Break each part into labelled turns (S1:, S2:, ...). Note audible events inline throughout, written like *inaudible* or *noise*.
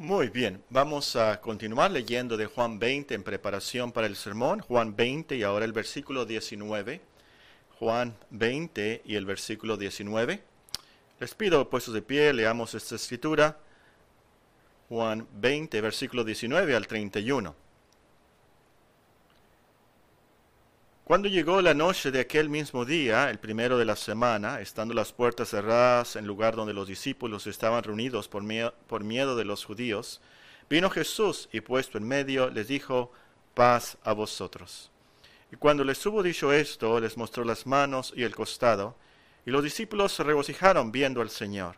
S1: Muy bien, vamos a continuar leyendo de Juan 20 en preparación para el sermón. Juan 20 y ahora el versículo 19. Juan 20 y el versículo 19. Les pido puestos de pie, leamos esta escritura. Juan 20, versículo 19 al 31. Cuando llegó la noche de aquel mismo día, el primero de la semana, estando las puertas cerradas en lugar donde los discípulos estaban reunidos por, por miedo de los judíos, vino Jesús y puesto en medio les dijo, paz a vosotros. Y cuando les hubo dicho esto, les mostró las manos y el costado, y los discípulos se regocijaron viendo al Señor.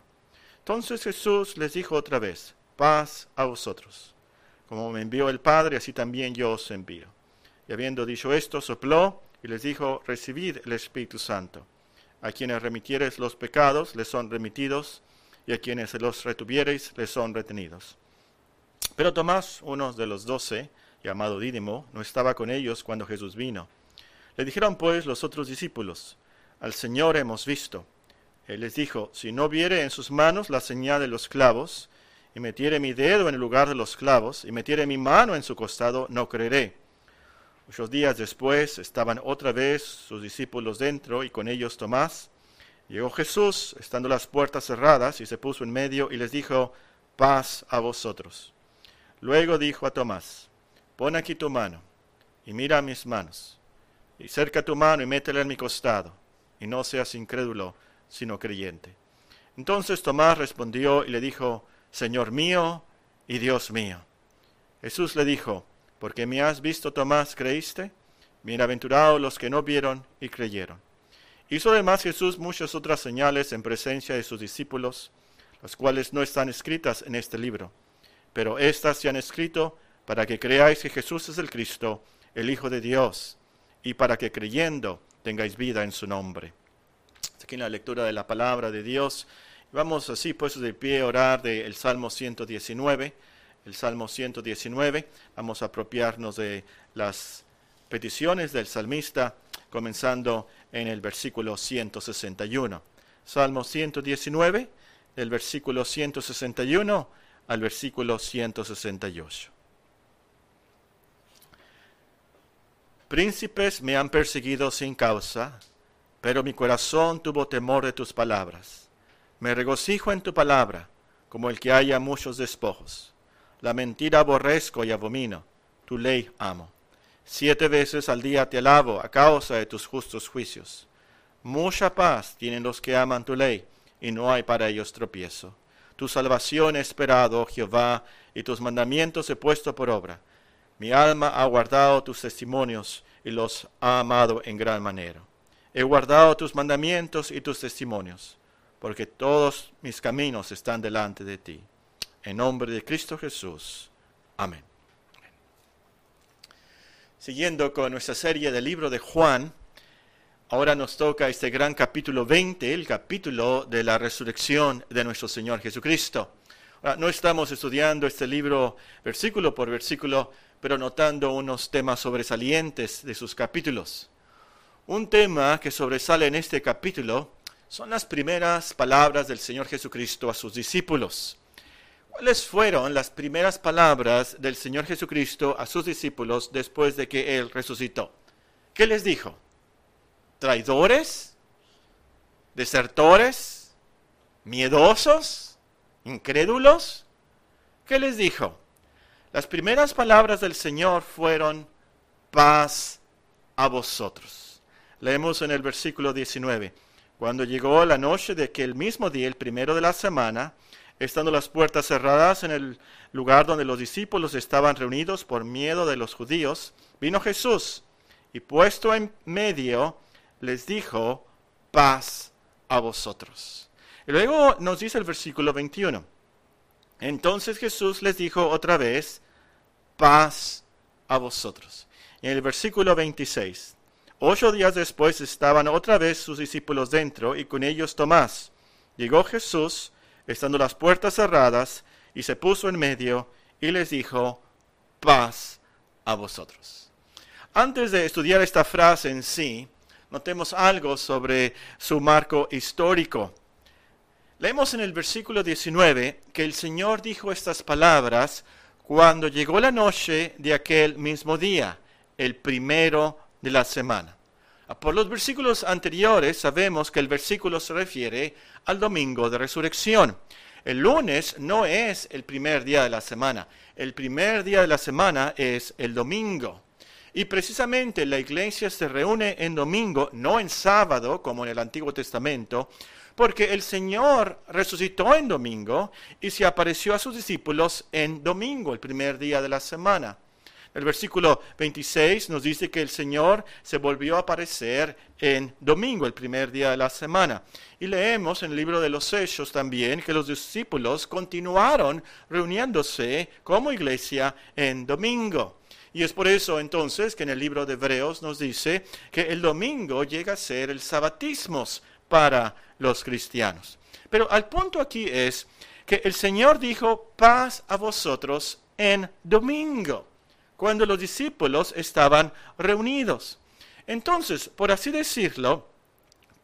S1: Entonces Jesús les dijo otra vez, paz a vosotros. Como me envió el Padre, así también yo os envío. Y habiendo dicho esto, sopló y les dijo, recibid el Espíritu Santo. A quienes remitiereis los pecados, les son remitidos, y a quienes los retuviereis, les son retenidos. Pero Tomás, uno de los doce, llamado Dídimo, no estaba con ellos cuando Jesús vino. Le dijeron pues los otros discípulos, al Señor hemos visto. Él les dijo, si no viere en sus manos la señal de los clavos, y metiere mi dedo en el lugar de los clavos, y metiere mi mano en su costado, no creeré. Muchos días después estaban otra vez sus discípulos dentro y con ellos Tomás. Llegó Jesús, estando las puertas cerradas, y se puso en medio y les dijo, paz a vosotros. Luego dijo a Tomás, pon aquí tu mano y mira mis manos, y cerca tu mano y métela en mi costado, y no seas incrédulo, sino creyente. Entonces Tomás respondió y le dijo, Señor mío y Dios mío. Jesús le dijo, porque me has visto, Tomás, ¿creíste? Bienaventurados los que no vieron y creyeron. Hizo además Jesús muchas otras señales en presencia de sus discípulos, las cuales no están escritas en este libro, pero éstas se han escrito para que creáis que Jesús es el Cristo, el Hijo de Dios, y para que creyendo tengáis vida en su nombre. Aquí en la lectura de la palabra de Dios, vamos así puestos de pie a orar del Salmo 119 el Salmo 119. Vamos a apropiarnos de las peticiones del salmista, comenzando en el versículo 161. Salmo 119, del versículo 161 al versículo 168. Príncipes me han perseguido sin causa, pero mi corazón tuvo temor de tus palabras. Me regocijo en tu palabra, como el que haya muchos despojos. La mentira aborrezco y abomino, tu ley amo. Siete veces al día te alabo a causa de tus justos juicios. Mucha paz tienen los que aman tu ley, y no hay para ellos tropiezo. Tu salvación he esperado, oh Jehová, y tus mandamientos he puesto por obra. Mi alma ha guardado tus testimonios y los ha amado en gran manera. He guardado tus mandamientos y tus testimonios, porque todos mis caminos están delante de ti. En nombre de Cristo Jesús. Amén. Siguiendo con nuestra serie del libro de Juan, ahora nos toca este gran capítulo 20, el capítulo de la resurrección de nuestro Señor Jesucristo. Ahora, no estamos estudiando este libro versículo por versículo, pero notando unos temas sobresalientes de sus capítulos. Un tema que sobresale en este capítulo son las primeras palabras del Señor Jesucristo a sus discípulos. ¿Cuáles fueron las primeras palabras del Señor Jesucristo a sus discípulos después de que Él resucitó? ¿Qué les dijo? ¿Traidores? ¿Desertores? ¿Miedosos? ¿Incrédulos? ¿Qué les dijo? Las primeras palabras del Señor fueron paz a vosotros. Leemos en el versículo 19. Cuando llegó la noche de aquel mismo día, el primero de la semana, estando las puertas cerradas en el lugar donde los discípulos estaban reunidos por miedo de los judíos, vino Jesús y puesto en medio les dijo, paz a vosotros. Y luego nos dice el versículo 21. Entonces Jesús les dijo otra vez, paz a vosotros. En el versículo 26, ocho días después estaban otra vez sus discípulos dentro y con ellos Tomás. Llegó Jesús, estando las puertas cerradas, y se puso en medio y les dijo, paz a vosotros. Antes de estudiar esta frase en sí, notemos algo sobre su marco histórico. Leemos en el versículo 19 que el Señor dijo estas palabras cuando llegó la noche de aquel mismo día, el primero de la semana. Ah, por los versículos anteriores sabemos que el versículo se refiere al domingo de resurrección. El lunes no es el primer día de la semana, el primer día de la semana es el domingo. Y precisamente la iglesia se reúne en domingo, no en sábado como en el Antiguo Testamento, porque el Señor resucitó en domingo y se apareció a sus discípulos en domingo, el primer día de la semana. El versículo 26 nos dice que el Señor se volvió a aparecer en domingo, el primer día de la semana. Y leemos en el libro de los Hechos también que los discípulos continuaron reuniéndose como iglesia en domingo. Y es por eso entonces que en el libro de Hebreos nos dice que el domingo llega a ser el sabatismos para los cristianos. Pero al punto aquí es que el Señor dijo paz a vosotros en domingo cuando los discípulos estaban reunidos. Entonces, por así decirlo,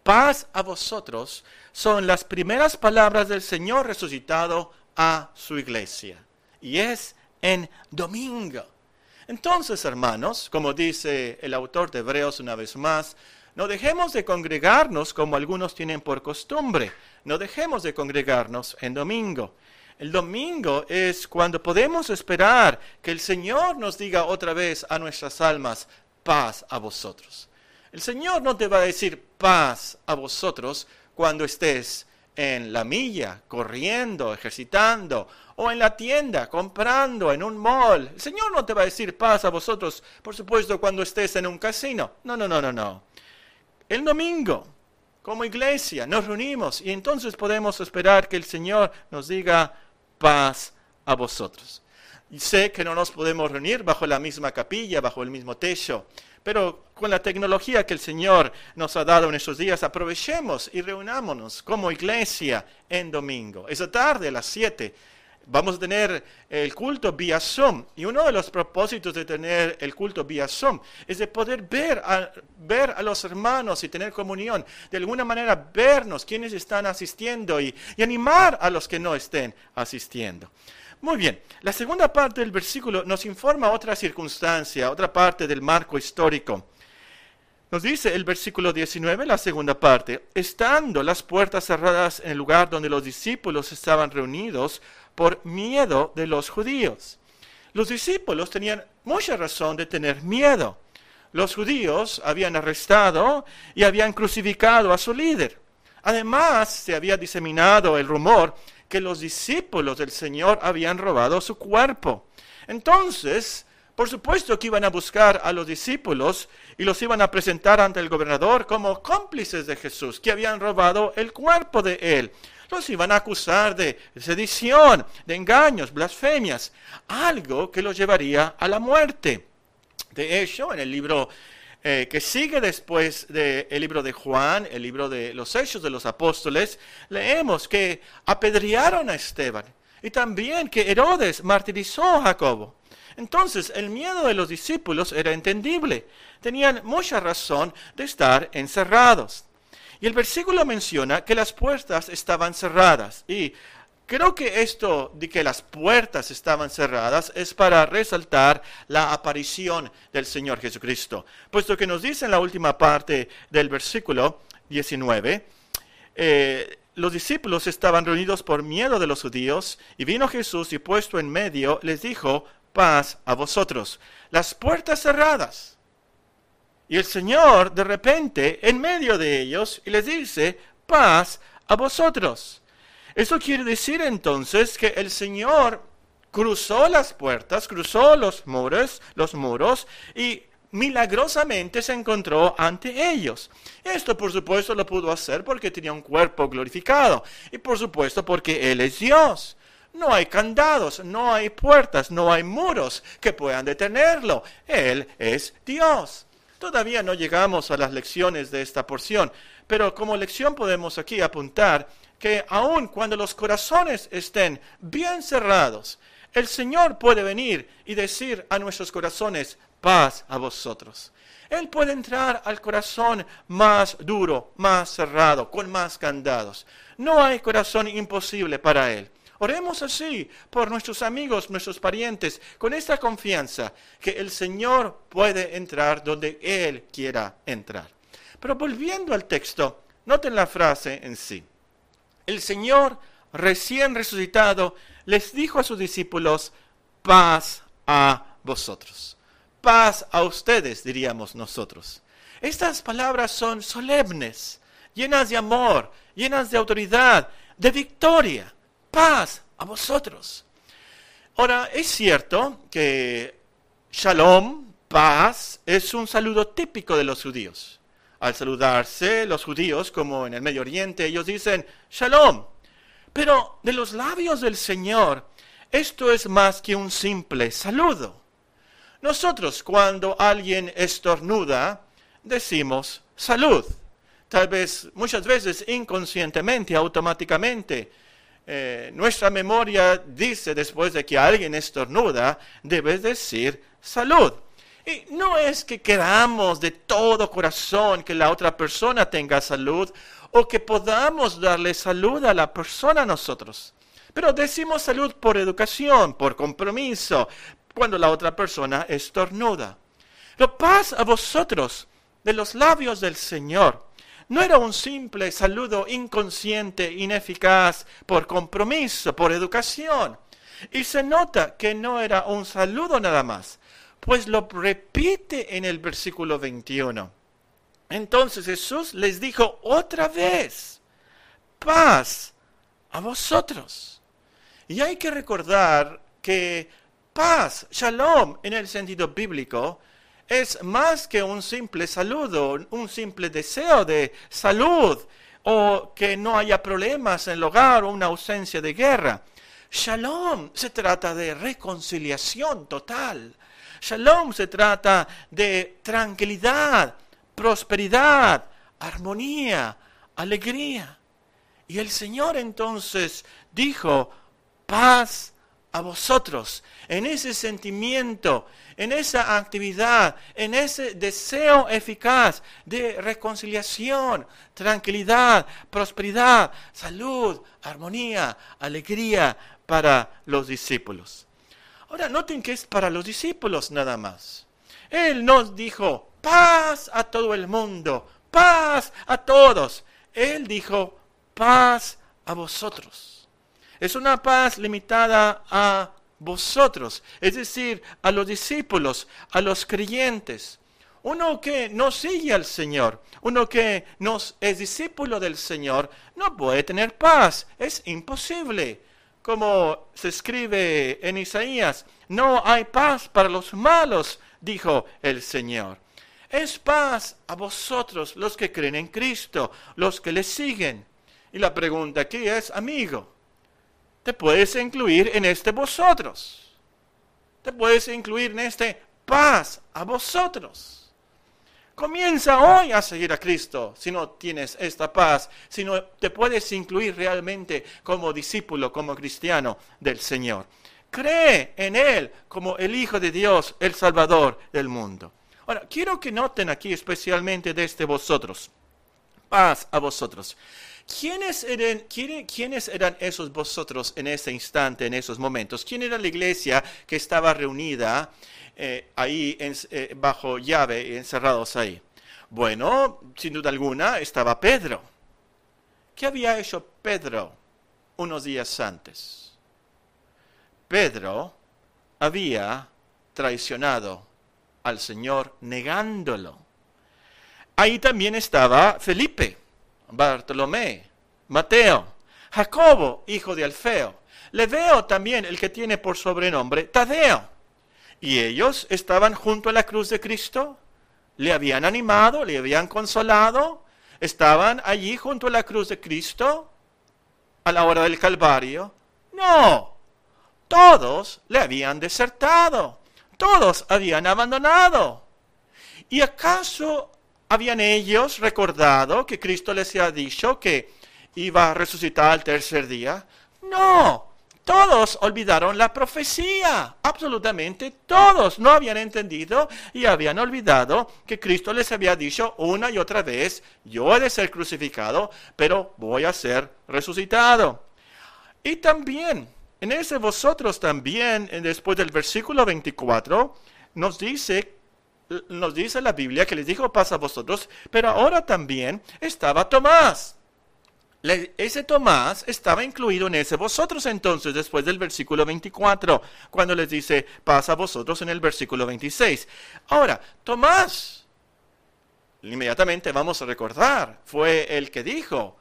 S1: paz a vosotros son las primeras palabras del Señor resucitado a su iglesia. Y es en domingo. Entonces, hermanos, como dice el autor de Hebreos una vez más, no dejemos de congregarnos como algunos tienen por costumbre. No dejemos de congregarnos en domingo. El domingo es cuando podemos esperar que el Señor nos diga otra vez a nuestras almas, paz a vosotros. El Señor no te va a decir paz a vosotros cuando estés en la milla, corriendo, ejercitando, o en la tienda, comprando, en un mall. El Señor no te va a decir paz a vosotros, por supuesto, cuando estés en un casino. No, no, no, no, no. El domingo, como iglesia, nos reunimos y entonces podemos esperar que el Señor nos diga, paz a vosotros. Y sé que no nos podemos reunir bajo la misma capilla, bajo el mismo techo, pero con la tecnología que el Señor nos ha dado en estos días, aprovechemos y reunámonos como iglesia en domingo. Esa tarde a las 7 vamos a tener el culto vía Zoom. Y uno de los propósitos de tener el culto vía Zoom es de poder ver a, ver a los hermanos y tener comunión. De alguna manera vernos quienes están asistiendo y, y animar a los que no estén asistiendo. Muy bien, la segunda parte del versículo nos informa otra circunstancia, otra parte del marco histórico. Nos dice el versículo 19, la segunda parte, estando las puertas cerradas en el lugar donde los discípulos estaban reunidos, por miedo de los judíos. Los discípulos tenían mucha razón de tener miedo. Los judíos habían arrestado y habían crucificado a su líder. Además, se había diseminado el rumor que los discípulos del Señor habían robado su cuerpo. Entonces, por supuesto que iban a buscar a los discípulos y los iban a presentar ante el gobernador como cómplices de Jesús, que habían robado el cuerpo de él los iban a acusar de sedición, de engaños, blasfemias, algo que los llevaría a la muerte. De hecho, en el libro eh, que sigue después del libro de Juan, el libro de los Hechos de los Apóstoles, leemos que apedrearon a Esteban y también que Herodes martirizó a Jacobo. Entonces, el miedo de los discípulos era entendible. Tenían mucha razón de estar encerrados. Y el versículo menciona que las puertas estaban cerradas. Y creo que esto de que las puertas estaban cerradas es para resaltar la aparición del Señor Jesucristo. Puesto que nos dice en la última parte del versículo 19, eh, los discípulos estaban reunidos por miedo de los judíos y vino Jesús y puesto en medio les dijo, paz a vosotros. Las puertas cerradas y el Señor de repente en medio de ellos y les dice, paz a vosotros. Eso quiere decir entonces que el Señor cruzó las puertas, cruzó los muros, los muros y milagrosamente se encontró ante ellos. Esto por supuesto lo pudo hacer porque tenía un cuerpo glorificado y por supuesto porque Él es Dios. No hay candados, no hay puertas, no hay muros que puedan detenerlo. Él es Dios. Todavía no llegamos a las lecciones de esta porción, pero como lección podemos aquí apuntar que aun cuando los corazones estén bien cerrados, el Señor puede venir y decir a nuestros corazones, paz a vosotros. Él puede entrar al corazón más duro, más cerrado, con más candados. No hay corazón imposible para Él. Oremos así por nuestros amigos, nuestros parientes, con esta confianza que el Señor puede entrar donde Él quiera entrar. Pero volviendo al texto, noten la frase en sí. El Señor recién resucitado les dijo a sus discípulos, paz a vosotros. Paz a ustedes, diríamos nosotros. Estas palabras son solemnes, llenas de amor, llenas de autoridad, de victoria. Paz a vosotros. Ahora, es cierto que shalom, paz, es un saludo típico de los judíos. Al saludarse, los judíos, como en el Medio Oriente, ellos dicen shalom. Pero de los labios del Señor, esto es más que un simple saludo. Nosotros cuando alguien estornuda, decimos salud. Tal vez muchas veces inconscientemente, automáticamente. Eh, nuestra memoria dice después de que alguien estornuda, debes decir salud. Y no es que queramos de todo corazón que la otra persona tenga salud o que podamos darle salud a la persona a nosotros. Pero decimos salud por educación, por compromiso, cuando la otra persona estornuda. Pero paz a vosotros de los labios del Señor. No era un simple saludo inconsciente, ineficaz, por compromiso, por educación. Y se nota que no era un saludo nada más, pues lo repite en el versículo 21. Entonces Jesús les dijo otra vez, paz a vosotros. Y hay que recordar que paz, shalom, en el sentido bíblico, es más que un simple saludo, un simple deseo de salud o que no haya problemas en el hogar o una ausencia de guerra. Shalom se trata de reconciliación total. Shalom se trata de tranquilidad, prosperidad, armonía, alegría. Y el Señor entonces dijo, paz a vosotros, en ese sentimiento, en esa actividad, en ese deseo eficaz de reconciliación, tranquilidad, prosperidad, salud, armonía, alegría para los discípulos. Ahora noten que es para los discípulos nada más. Él nos dijo, paz a todo el mundo, paz a todos. Él dijo, paz a vosotros. Es una paz limitada a vosotros, es decir, a los discípulos, a los creyentes. Uno que no sigue al Señor, uno que no es discípulo del Señor, no puede tener paz. Es imposible. Como se escribe en Isaías, no hay paz para los malos, dijo el Señor. Es paz a vosotros, los que creen en Cristo, los que le siguen. Y la pregunta aquí es, amigo, te puedes incluir en este vosotros. Te puedes incluir en este paz a vosotros. Comienza hoy a seguir a Cristo si no tienes esta paz, si no te puedes incluir realmente como discípulo, como cristiano del Señor. Cree en Él como el Hijo de Dios, el Salvador del mundo. Ahora, quiero que noten aquí especialmente de este vosotros. Paz a vosotros. ¿Quiénes eran, ¿Quiénes eran esos vosotros en ese instante, en esos momentos? ¿Quién era la iglesia que estaba reunida eh, ahí eh, bajo llave, encerrados ahí? Bueno, sin duda alguna estaba Pedro. ¿Qué había hecho Pedro unos días antes? Pedro había traicionado al Señor negándolo. Ahí también estaba Felipe Bartolomé, Mateo, Jacobo, hijo de Alfeo. Le veo también el que tiene por sobrenombre Tadeo. Y ellos estaban junto a la cruz de Cristo, le habían animado, le habían consolado, estaban allí junto a la cruz de Cristo a la hora del Calvario. No, todos le habían desertado, todos habían abandonado. ¿Y acaso ¿Habían ellos recordado que Cristo les había dicho que iba a resucitar al tercer día? No, todos olvidaron la profecía, absolutamente todos no habían entendido y habían olvidado que Cristo les había dicho una y otra vez, yo he de ser crucificado, pero voy a ser resucitado. Y también, en ese vosotros también, después del versículo 24, nos dice nos dice la Biblia que les dijo paz a vosotros, pero ahora también estaba Tomás. ese Tomás estaba incluido en ese vosotros entonces después del versículo 24, cuando les dice paz a vosotros en el versículo 26. Ahora, Tomás, inmediatamente vamos a recordar, fue el que dijo,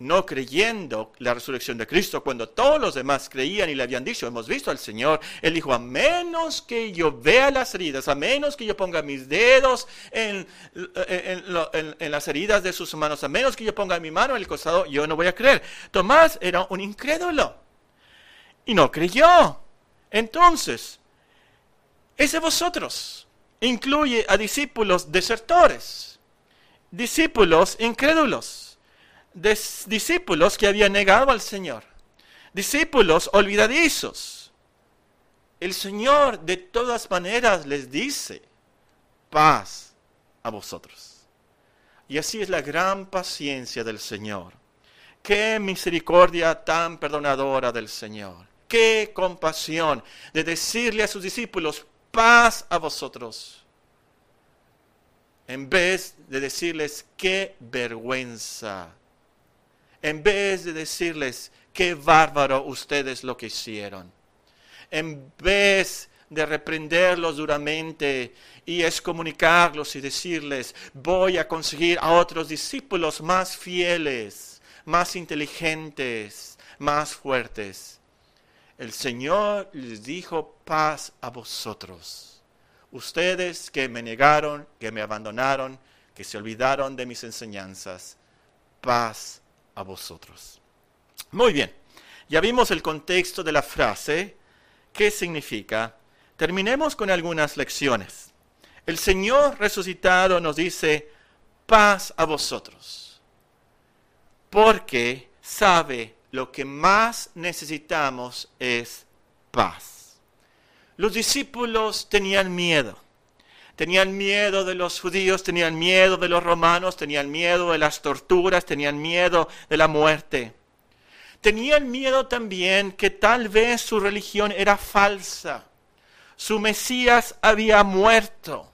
S1: no creyendo la resurrección de Cristo, cuando todos los demás creían y le habían dicho, hemos visto al Señor, Él dijo, a menos que yo vea las heridas, a menos que yo ponga mis dedos en, las heridas de sus manos, a menos que yo ponga mi mano en el costado, yo no voy a creer. Tomás era un incrédulo y no creyó. Entonces, ese vosotros incluye a discípulos desertores, discípulos incrédulos discípulos que habían negado al Señor, discípulos olvidadizos. El Señor de todas maneras les dice, paz a vosotros. Y así es la gran paciencia del Señor. Qué misericordia tan perdonadora del Señor. Qué compasión de decirle a sus discípulos, paz a vosotros. En vez de decirles, qué vergüenza en vez de decirles, qué bárbaro ustedes lo que hicieron, en vez de reprenderlos duramente y excomunicarlos y decirles, voy a conseguir a otros discípulos más fieles, más inteligentes, más fuertes. El Señor les dijo paz a vosotros. Ustedes que me negaron, que me abandonaron, que se olvidaron de mis enseñanzas, paz a vosotros. Muy bien, ya vimos el contexto de la frase, qué significa. Terminemos con algunas lecciones. El Señor resucitado nos dice, paz a vosotros, porque sabe lo que más necesitamos es paz. Los discípulos tenían miedo Tenían miedo de los judíos, tenían miedo de los romanos, tenían miedo de las torturas, tenían miedo de la muerte. Tenían miedo también que tal vez su religión era falsa. Su Mesías había muerto.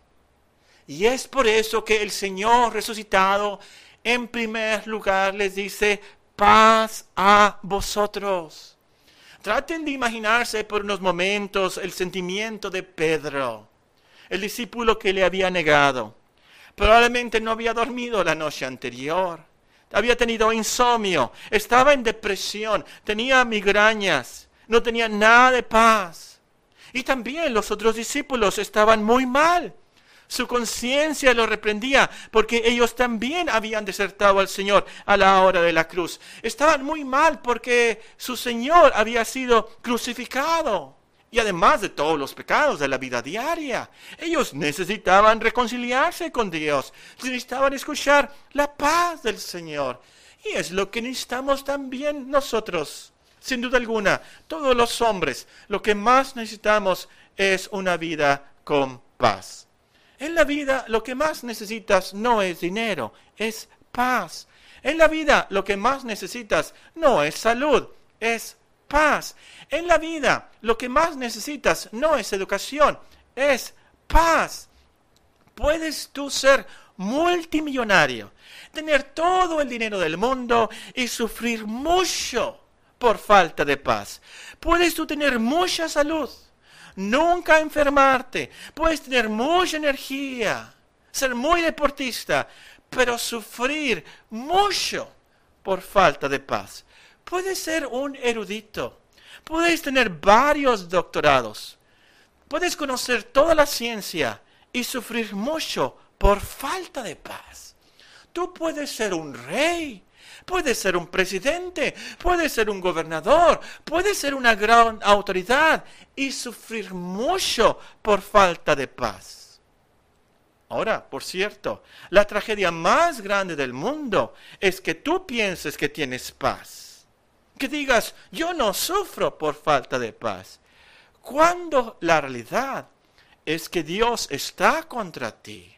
S1: Y es por eso que el Señor resucitado en primer lugar les dice, paz a vosotros. Traten de imaginarse por unos momentos el sentimiento de Pedro el discípulo que le había negado. Probablemente no había dormido la noche anterior, había tenido insomnio, estaba en depresión, tenía migrañas, no tenía nada de paz. Y también los otros discípulos estaban muy mal. Su conciencia lo reprendía porque ellos también habían desertado al Señor a la hora de la cruz. Estaban muy mal porque su Señor había sido crucificado y además de todos los pecados de la vida diaria. Ellos necesitaban reconciliarse con Dios, necesitaban escuchar la paz del Señor. Y es lo que necesitamos también nosotros. Sin duda alguna, todos los hombres, lo que más necesitamos es una vida con paz. En la vida lo que más necesitas no es dinero, es paz. En la vida lo que más necesitas no es salud, es paz. En la vida lo que más necesitas no es educación, es paz. Puedes tú ser multimillonario, tener todo el dinero del mundo y sufrir mucho por falta de paz. Puedes tú tener mucha salud, nunca enfermarte, puedes tener mucha energía, ser muy deportista, pero sufrir mucho por falta de paz. Puedes ser un erudito, puedes tener varios doctorados, puedes conocer toda la ciencia y sufrir mucho por falta de paz. Tú puedes ser un rey, puedes ser un presidente, puedes ser un gobernador, puedes ser una gran autoridad y sufrir mucho por falta de paz. Ahora, por cierto, la tragedia más grande del mundo es que tú pienses que tienes paz Que digas, yo no sufro por falta de paz. Cuando la realidad es que Dios está contra ti.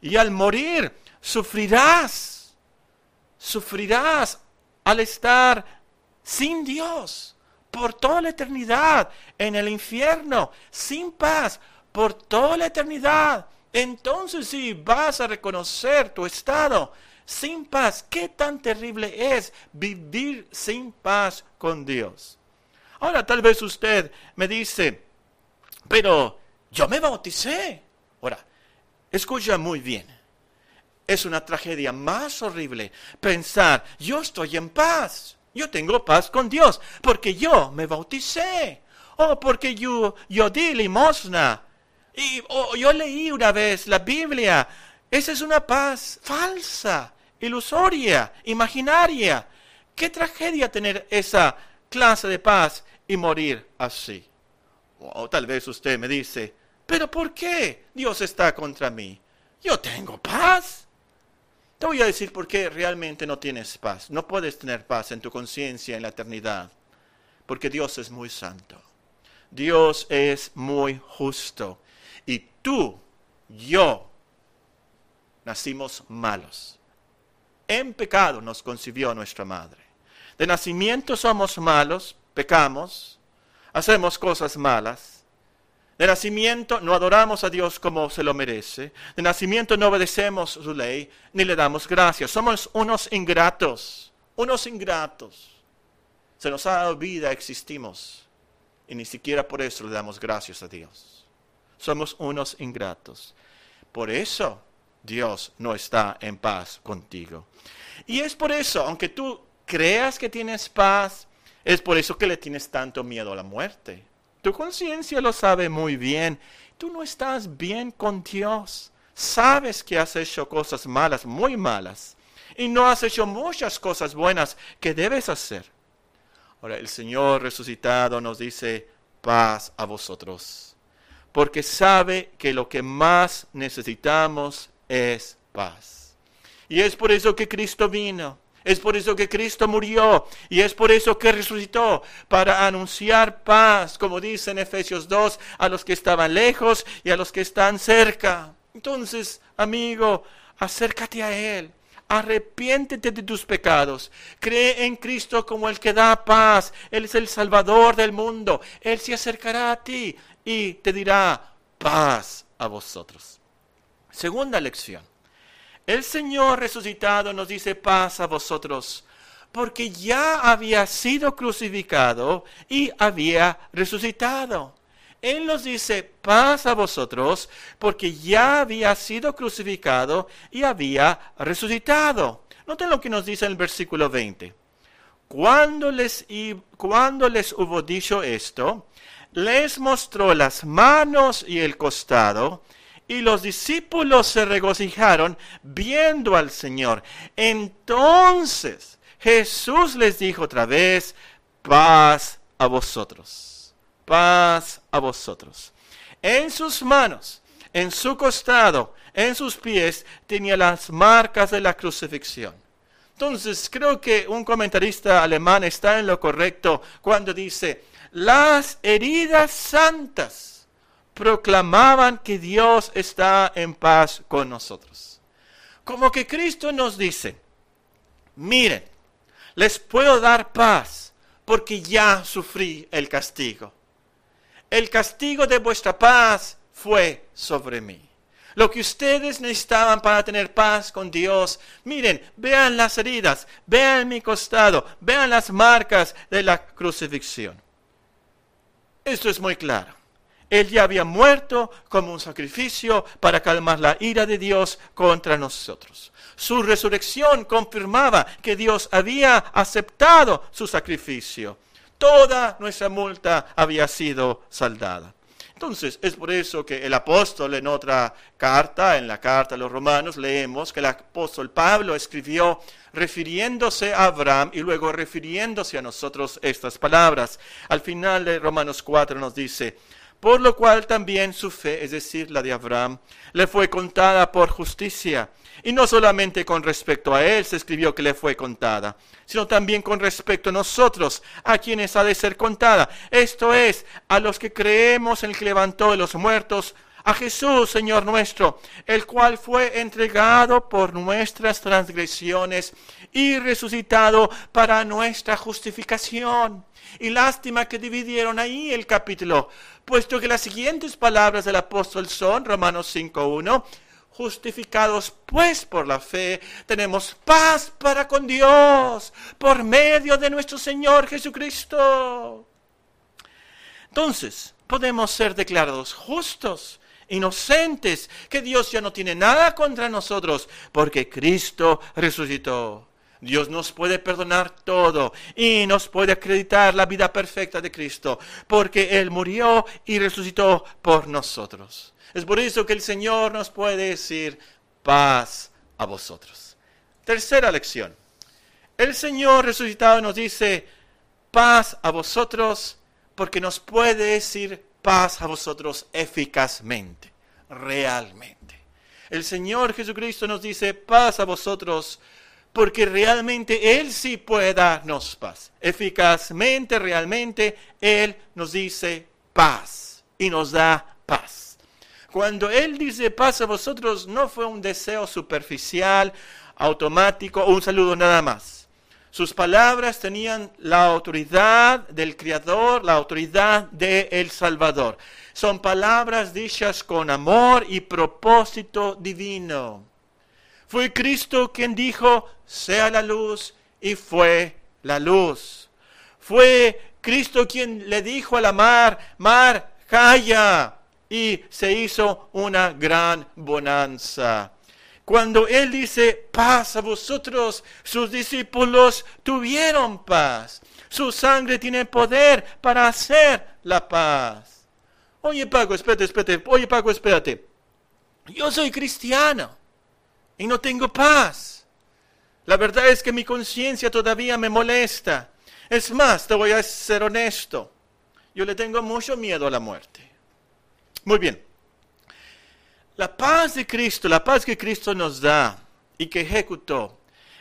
S1: Y al morir sufrirás. Sufrirás al estar sin Dios por toda la eternidad en el infierno, sin paz por toda la eternidad. Entonces sí vas a reconocer tu estado sin paz. ¿Qué tan terrible es vivir sin paz con Dios? Ahora tal vez usted me dice, pero yo me bauticé. Ahora, escucha muy bien. Es una tragedia más horrible pensar, yo estoy en paz. Yo tengo paz con Dios porque yo me bauticé. O porque yo, yo di limosna. Y yo leí una vez la Biblia. Esa es una paz falsa, ilusoria, imaginaria. Qué tragedia tener esa clase de paz y morir así. O tal vez usted me dice, pero ¿por qué Dios está contra mí? Yo tengo paz. Te voy a decir por qué realmente no tienes paz. No puedes tener paz en tu conciencia en la eternidad. Porque Dios es muy santo. Dios es muy justo. Y tú, yo, nacimos malos. En pecado nos concibió nuestra madre. De nacimiento somos malos, pecamos, hacemos cosas malas. De nacimiento no adoramos a Dios como se lo merece. De nacimiento no obedecemos su ley ni le damos gracias. Somos unos ingratos, unos ingratos. Se nos ha dado vida, existimos. Y ni siquiera por eso le damos gracias a Dios. Somos unos ingratos. Por eso Dios no está en paz contigo. Y es por eso, aunque tú creas que tienes paz, es por eso que le tienes tanto miedo a la muerte. Tu conciencia lo sabe muy bien. Tú no estás bien con Dios. Sabes que has hecho cosas malas, muy malas. Y no has hecho muchas cosas buenas que debes hacer. Ahora el Señor resucitado nos dice, paz a vosotros. Porque sabe que lo que más necesitamos es paz. Y es por eso que Cristo vino es por eso que Cristo murió y es por eso que resucitó, para anunciar paz, como dice en Efesios 2, a los que estaban lejos y a los que están cerca. Entonces, amigo, acércate a Él. Arrepiéntete de tus pecados. Cree en Cristo como el que da paz. Él es el Salvador del mundo. Él se acercará a ti y te dirá paz a vosotros. Segunda lección. El Señor resucitado nos dice paz a vosotros, porque ya había sido crucificado y había resucitado. Él nos dice paz a vosotros, porque ya había sido crucificado y había resucitado. Noten lo que nos dice en el versículo 20. Cuando les, cuando les hubo dicho esto, les mostró las manos y el costado, y los discípulos se regocijaron viendo al Señor. Entonces Jesús les dijo otra vez, paz a vosotros, paz a vosotros. En sus manos, en su costado, en sus pies, tenía las marcas de la crucifixión. Entonces, creo que un comentarista alemán está en lo correcto cuando dice, las heridas santas proclamaban que Dios está en paz con nosotros. Como que Cristo nos dice, miren, les puedo dar paz porque ya sufrí el castigo. El castigo de vuestra paz fue sobre mí. Lo que ustedes necesitaban para tener paz con Dios, miren, vean las heridas, vean mi costado, vean las marcas de la crucifixión. Esto es muy claro. Él ya había muerto como un sacrificio para calmar la ira de Dios contra nosotros. Su resurrección confirmaba que Dios había aceptado su sacrificio. Toda nuestra multa había sido saldada. Entonces, es por eso que el apóstol en otra carta, en la carta a los romanos, leemos que el apóstol Pablo escribió refiriéndose a Abraham y luego refiriéndose a nosotros estas palabras. Al final de Romanos 4 nos dice, por lo cual también su fe, es decir, la de Abraham, le fue contada por justicia. Y no solamente con respecto a él se escribió que le fue contada, sino también con respecto a nosotros, a quienes ha de ser contada. Esto es, a los que creemos en el que levantó de los muertos, a Jesús, Señor nuestro, el cual fue entregado por nuestras transgresiones y resucitado para nuestra justificación. Y lástima que dividieron ahí el capítulo, puesto que las siguientes palabras del apóstol son, Romanos 5.1, justificados pues por la fe, tenemos paz para con Dios por medio de nuestro Señor Jesucristo. Entonces, podemos ser declarados justos, inocentes, que Dios ya no tiene nada contra nosotros, porque Cristo resucitó. Dios nos puede perdonar todo y nos puede acreditar la vida perfecta de Cristo, porque Él murió y resucitó por nosotros. Es por eso que el Señor nos puede decir paz a vosotros. Tercera lección. El Señor resucitado nos dice paz a vosotros porque nos puede decir paz a vosotros eficazmente, realmente. El Señor Jesucristo nos dice paz a vosotros porque realmente Él sí puede darnos paz. Eficazmente, realmente, Él nos dice paz y nos da paz. Cuando Él dice paz a vosotros, no fue un deseo superficial, automático un saludo nada más. Sus palabras tenían la autoridad del Creador, la autoridad del El Salvador. Son palabras dichas con amor y propósito divino. Fue Cristo quien dijo, sea la luz, y fue la luz. Fue Cristo quien le dijo a la mar, mar, calla, y se hizo una gran bonanza. Cuando Él dice paz a vosotros, sus discípulos tuvieron paz. Su sangre tiene poder para hacer la paz. Oye Paco, espérate, espérate. Oye Paco, espérate. Yo soy cristiano y no tengo paz. La verdad es que mi conciencia todavía me molesta. Es más, te voy a ser honesto. Yo le tengo mucho miedo a la muerte. Muy bien. La paz de Cristo, la paz que Cristo nos da y que ejecutó,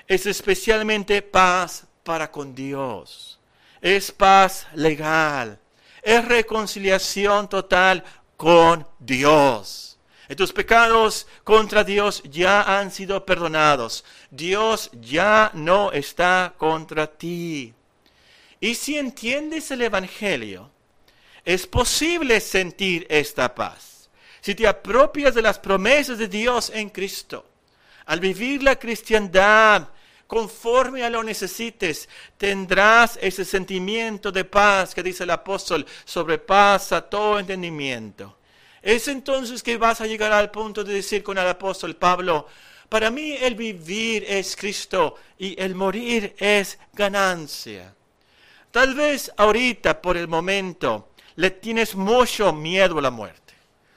S1: es especialmente paz para con Dios. Es paz legal. Es reconciliación total con Dios. Tus pecados contra Dios ya han sido perdonados. Dios ya no está contra ti. Y si entiendes el Evangelio, es posible sentir esta paz. Si te apropias de las promesas de Dios en Cristo, al vivir la cristiandad conforme a lo necesites, tendrás ese sentimiento de paz que dice el apóstol, sobrepasa todo entendimiento es entonces que vas a llegar al punto de decir con el apóstol Pablo, para mí el vivir es Cristo y el morir es ganancia. Tal vez ahorita, por el momento, le tienes mucho miedo a la muerte.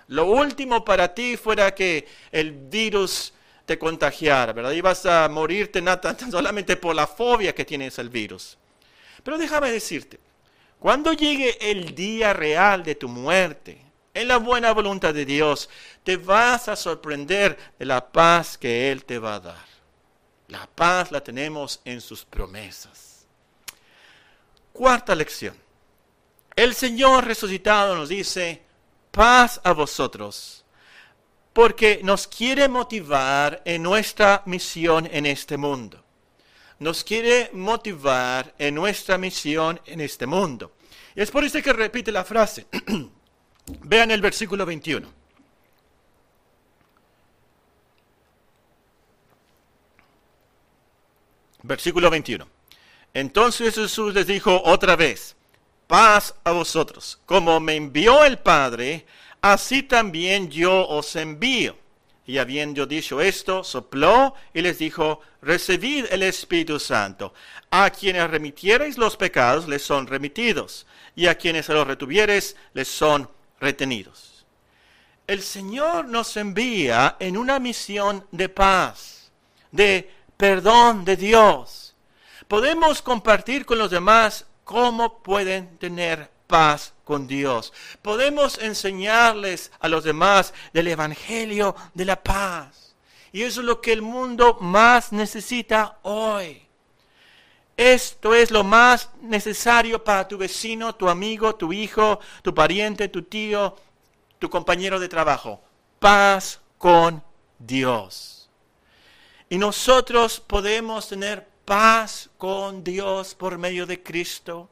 S1: Lo último para ti fuera que el virus te contagiara, ¿verdad? Ibas a morirte nada, *laughs* solamente por la fobia que tienes al virus. Pero déjame decirte, cuando llegue el día real de tu muerte, en la buena voluntad de Dios, te vas a sorprender de la paz que Él te va a dar. La paz la tenemos en sus promesas. Cuarta lección. El Señor resucitado nos dice, paz a vosotros, porque nos quiere motivar en nuestra misión en este mundo. Nos quiere motivar en nuestra misión en este mundo. Y es por eso que repite la frase. *clears throat* Vean el versículo 21. Versículo 21. Entonces Jesús les dijo otra vez, paz a vosotros. Como me envió el Padre, así también yo os envío. Y habiendo dicho esto, sopló y les dijo, recibid el Espíritu Santo. A quienes remitiereis los pecados les son remitidos, y a quienes los retuviereis les son retenidos. El Señor nos envía en una misión de paz, de perdón de Dios. Podemos compartir con los demás cómo pueden tener paz con Dios. Podemos enseñarles a los demás del Evangelio de la paz. Y eso es lo que el mundo más necesita hoy. Esto es lo más necesario para tu vecino, tu amigo, tu hijo, tu pariente, tu tío, tu compañero de trabajo. Paz con Dios. Y nosotros podemos tener paz con Dios por medio de Cristo.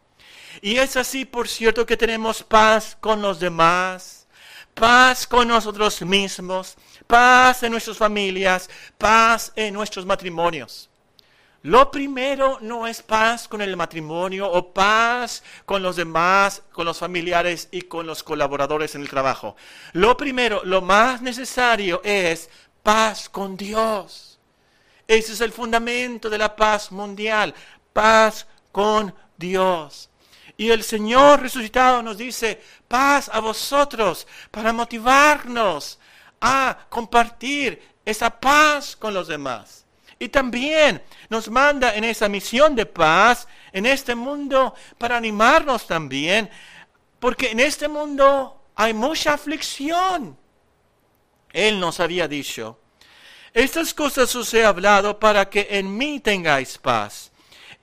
S1: Y es así, por cierto, que tenemos paz con los demás, paz con nosotros mismos, paz en nuestras familias, paz en nuestros matrimonios. Lo primero no es paz con el matrimonio o paz con los demás, con los familiares y con los colaboradores en el trabajo. Lo primero, lo más necesario es paz con Dios. Ese es el fundamento de la paz mundial, paz con Dios. Y el Señor resucitado nos dice, paz a vosotros, para motivarnos a compartir esa paz con los demás. Y también nos manda en esa misión de paz en este mundo para animarnos también, porque en este mundo hay mucha aflicción. Él nos había dicho, estas cosas os he hablado para que en mí tengáis paz.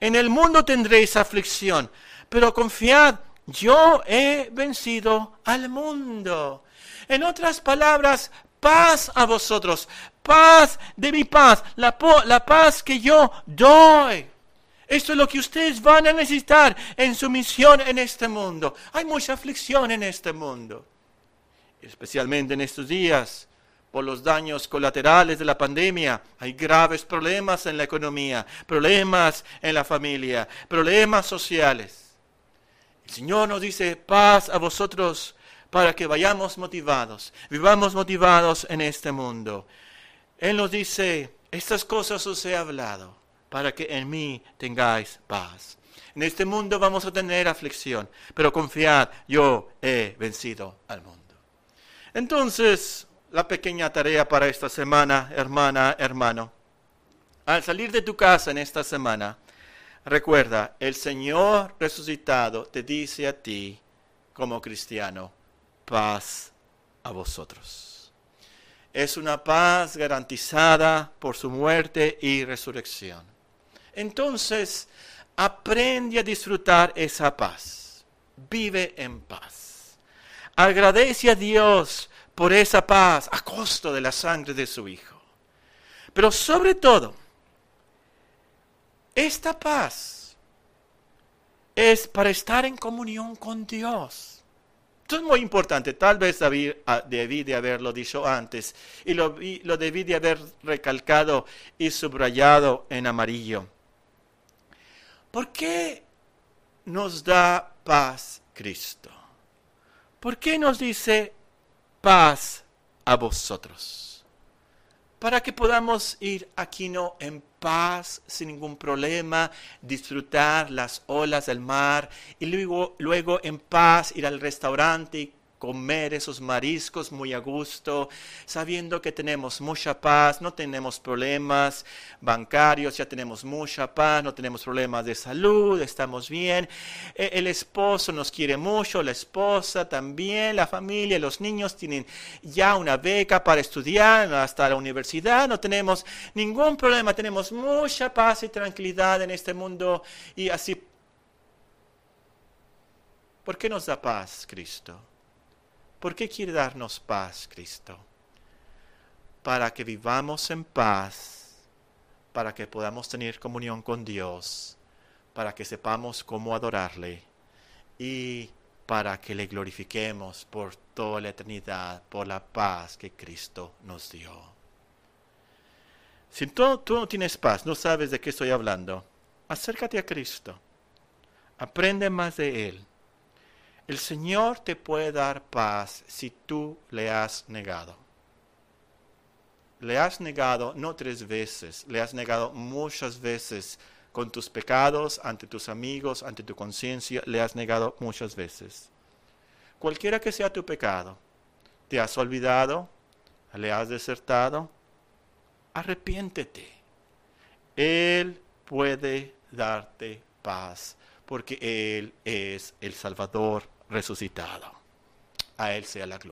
S1: En el mundo tendréis aflicción, pero confiad, yo he vencido al mundo. En otras palabras, paz a vosotros, paz de mi paz, la, la paz que yo doy. Esto es lo que ustedes van a necesitar en su misión en este mundo. Hay mucha aflicción en este mundo, especialmente en estos días por los daños colaterales de la pandemia. Hay graves problemas en la economía, problemas en la familia, problemas sociales. El Señor nos dice, paz a vosotros para que vayamos motivados, vivamos motivados en este mundo. Él nos dice, estas cosas os he hablado para que en mí tengáis paz. En este mundo vamos a tener aflicción, pero confiad, yo he vencido al mundo. Entonces, la pequeña tarea para esta semana, hermana, hermano. Al salir de tu casa en esta semana, recuerda, el Señor resucitado te dice a ti, como cristiano, paz a vosotros. Es una paz garantizada por su muerte y resurrección. Entonces, aprende a disfrutar esa paz. Vive en paz. Agradece a Dios por esa paz a costo de la sangre de su Hijo. Pero sobre todo, esta paz es para estar en comunión con Dios. Esto es muy importante. Tal vez ah, debí, de haberlo dicho antes y lo, lo debí de haber recalcado y subrayado en amarillo. ¿Por qué nos da paz Cristo? ¿Por qué nos dice paz a vosotros? Para que podamos ir aquí no en paz, sin ningún problema, disfrutar las olas del mar y luego, luego en paz ir al restaurante comer esos mariscos muy a gusto, sabiendo que tenemos mucha paz, no tenemos problemas bancarios, ya tenemos mucha paz, no tenemos problemas de salud, estamos bien. E, el esposo nos quiere mucho, la esposa también, la familia, los niños tienen ya una beca para estudiar hasta la universidad, no tenemos ningún problema, tenemos mucha paz y tranquilidad en este mundo y así. ¿Por qué nos da paz Cristo? ¿Por qué quiere darnos paz Cristo? Para que vivamos en paz, para que podamos tener comunión con Dios, para que sepamos cómo adorarle y para que le glorifiquemos por toda la eternidad, por la paz que Cristo nos dio. Si tú, no tienes paz, no sabes de qué estoy hablando, acércate a Cristo. Aprende más de Él. El Señor te puede dar paz si tú le has negado. Le has negado no tres veces, le has negado muchas veces con tus pecados, ante tus amigos, ante tu conciencia, le has negado muchas veces. Cualquiera que sea tu pecado, te has olvidado, le has desertado, arrepiéntete. Él puede darte paz porque Él es el Salvador resucitado. A Él sea la gloria.